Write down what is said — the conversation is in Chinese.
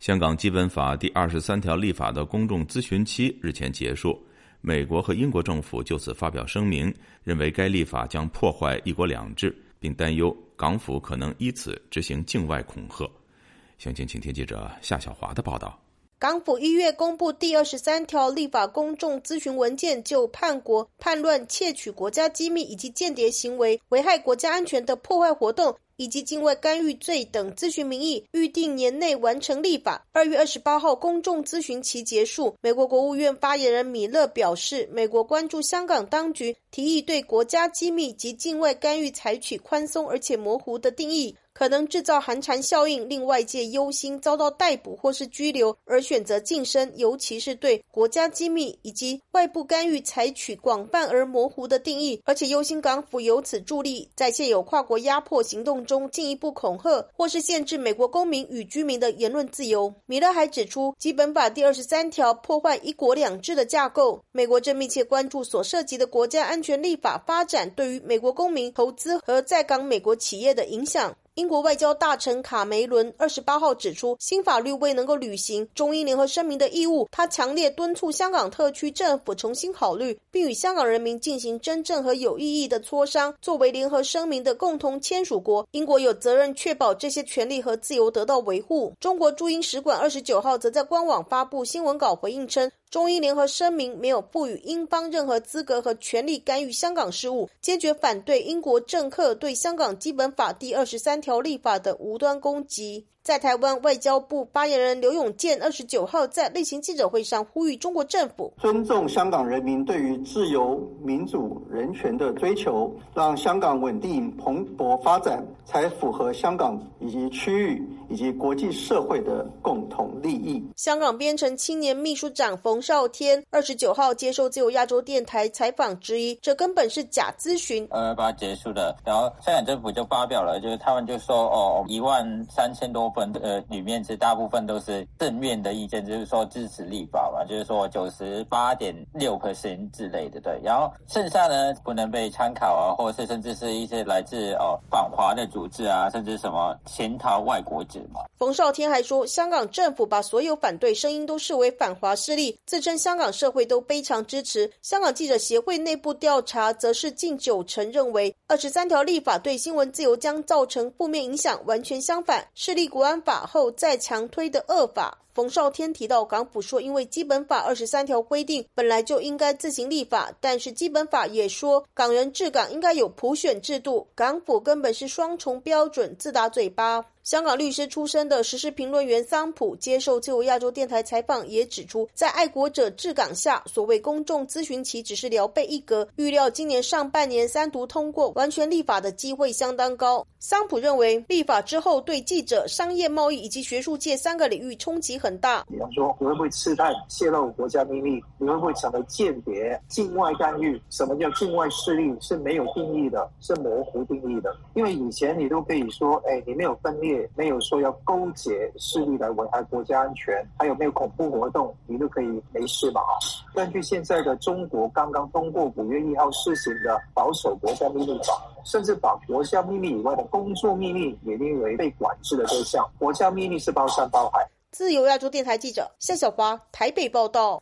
香港基本法第二十三条立法的公众咨询期日前结束，美国和英国政府就此发表声明，认为该立法将破坏“一国两制”，并担忧港府可能依此执行境外恐吓。详情，请听记者夏小华的报道。港府一月公布第二十三条立法公众咨询文件，就叛国、叛乱、窃取国家机密以及间谍行为、危害国家安全的破坏活动。以及境外干预罪等咨询名义，预定年内完成立法。二月二十八号，公众咨询期结束。美国国务院发言人米勒表示，美国关注香港当局提议对国家机密及境外干预采取宽松而且模糊的定义。可能制造寒蝉效应，令外界忧心遭到逮捕或是拘留，而选择晋升，尤其是对国家机密以及外部干预采取广泛而模糊的定义，而且忧心港府由此助力在现有跨国压迫行动中进一步恐吓或是限制美国公民与居民的言论自由。米勒还指出，基本法第二十三条破坏一国两制的架构，美国正密切关注所涉及的国家安全立法发展对于美国公民投资和在港美国企业的影响。英国外交大臣卡梅伦二十八号指出，新法律未能够履行中英联合声明的义务。他强烈敦促香港特区政府重新考虑，并与香港人民进行真正和有意义的磋商。作为联合声明的共同签署国，英国有责任确保这些权利和自由得到维护。中国驻英使馆二十九号则在官网发布新闻稿回应称。中英联合声明没有赋予英方任何资格和权利干预香港事务，坚决反对英国政客对香港基本法第二十三条立法的无端攻击。在台湾，外交部发言人刘永健二十九号在例行记者会上呼吁中国政府尊重香港人民对于自由、民主、人权的追求，让香港稳定蓬勃发展，才符合香港以及区域以及国际社会的共同利益。香港编程青年秘书长冯少天二十九号接受自由亚洲电台采访，质疑这根本是假咨询。呃，把它结束的，然后香港政府就发表了，就是他们就说哦，一万三千多。分呃，里面是大部分都是正面的意见，就是说支持立法就是说九十八点六颗星之类的，对。然后剩下呢，不能被参考啊，或是甚至是一些来自哦反华的组织啊，甚至什么潜逃外国者嘛。冯少天还说，香港政府把所有反对声音都视为反华势力，自称香港社会都非常支持。香港记者协会内部调查则是近九成认为二十三条立法对新闻自由将造成负面影响，完全相反，势力国安法后再强推的恶法。冯少天提到，港府说，因为基本本法二十三条规定本来就应该自行立法，但是基本法也说港人治港应该有普选制度，港府根本是双重标准，自打嘴巴。香港律师出身的时事评论员桑普接受自由亚洲电台采访，也指出，在爱国者治港下，所谓公众咨询期只是聊备一格，预料今年上半年三读通过完全立法的机会相当高。桑普认为，立法之后对记者、商业贸易以及学术界三个领域冲击很大。比方说，你会不会刺探、泄露国家秘密？你会不会成为间谍、境外干预？什么叫境外势力？是没有定义的，是模糊定义的。因为以前你都可以说，哎，你没有分裂。没有说要勾结势力来危害国家安全，还有没有恐怖活动，你都可以没事嘛？根据现在的中国刚刚通过五月一号施行的保守国家秘密法，甚至把国家秘密以外的工作秘密也列为被管制的对象。国家秘密是包山包海。自由亚洲电台记者夏小华台北报道。